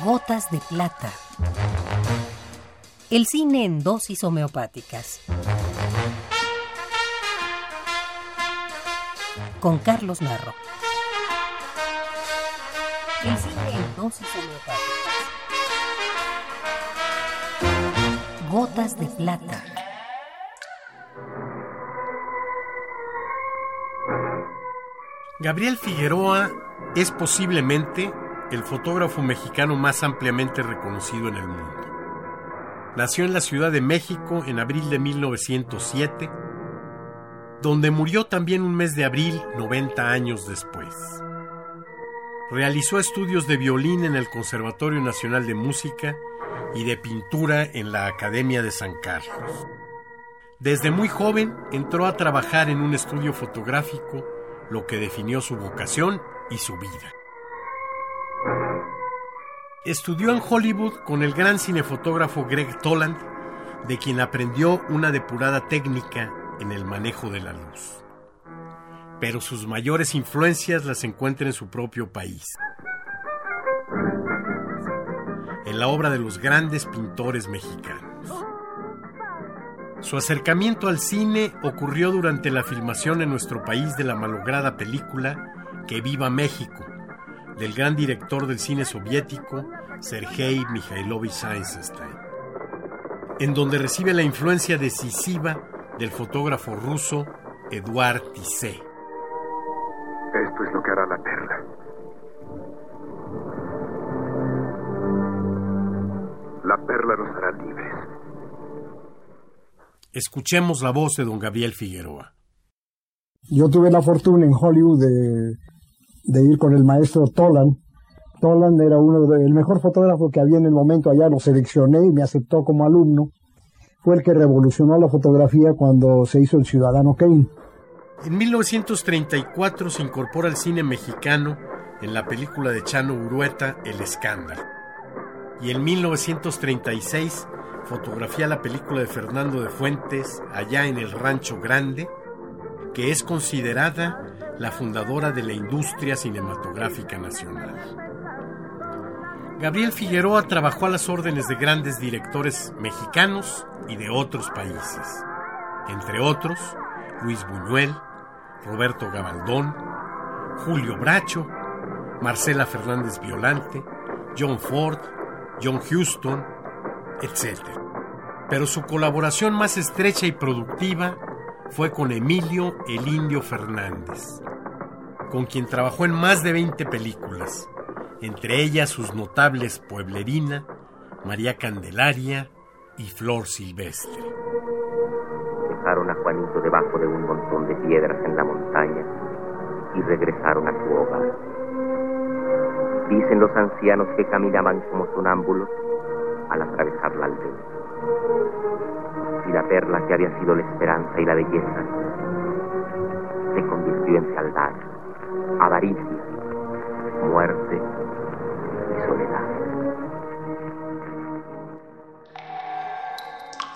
Gotas de plata. El cine en dosis homeopáticas. Con Carlos Narro. El cine en dosis homeopáticas. Gotas de plata. Gabriel Figueroa es posiblemente el fotógrafo mexicano más ampliamente reconocido en el mundo. Nació en la Ciudad de México en abril de 1907, donde murió también un mes de abril 90 años después. Realizó estudios de violín en el Conservatorio Nacional de Música y de pintura en la Academia de San Carlos. Desde muy joven entró a trabajar en un estudio fotográfico, lo que definió su vocación y su vida. Estudió en Hollywood con el gran cinefotógrafo Greg Toland, de quien aprendió una depurada técnica en el manejo de la luz. Pero sus mayores influencias las encuentra en su propio país, en la obra de los grandes pintores mexicanos. Su acercamiento al cine ocurrió durante la filmación en nuestro país de la malograda película Que viva México, del gran director del cine soviético Sergei Mikhailovich Eisenstein, en donde recibe la influencia decisiva del fotógrafo ruso Eduard Tissé. Esto es lo que hará la perla. La perla nos hará libres. Escuchemos la voz de don Gabriel Figueroa. Yo tuve la fortuna en Hollywood de de ir con el maestro Toland. Toland era uno de, el mejor fotógrafo que había en el momento allá, lo seleccioné y me aceptó como alumno. Fue el que revolucionó la fotografía cuando se hizo el Ciudadano Kane. En 1934 se incorpora al cine mexicano en la película de Chano Urueta El Escándalo. Y en 1936 fotografía la película de Fernando de Fuentes allá en el Rancho Grande, que es considerada la fundadora de la industria cinematográfica nacional. Gabriel Figueroa trabajó a las órdenes de grandes directores mexicanos y de otros países, entre otros Luis Buñuel, Roberto Gabaldón, Julio Bracho, Marcela Fernández Violante, John Ford, John Huston, etc. Pero su colaboración más estrecha y productiva fue con Emilio el Indio Fernández, con quien trabajó en más de 20 películas, entre ellas sus notables Pueblerina, María Candelaria y Flor Silvestre. Dejaron a Juanito debajo de un montón de piedras en la montaña y regresaron a su hogar. Dicen los ancianos que caminaban como sonámbulos al atravesar la aldea y la perla que había sido la esperanza y la belleza se convirtió en fealdad,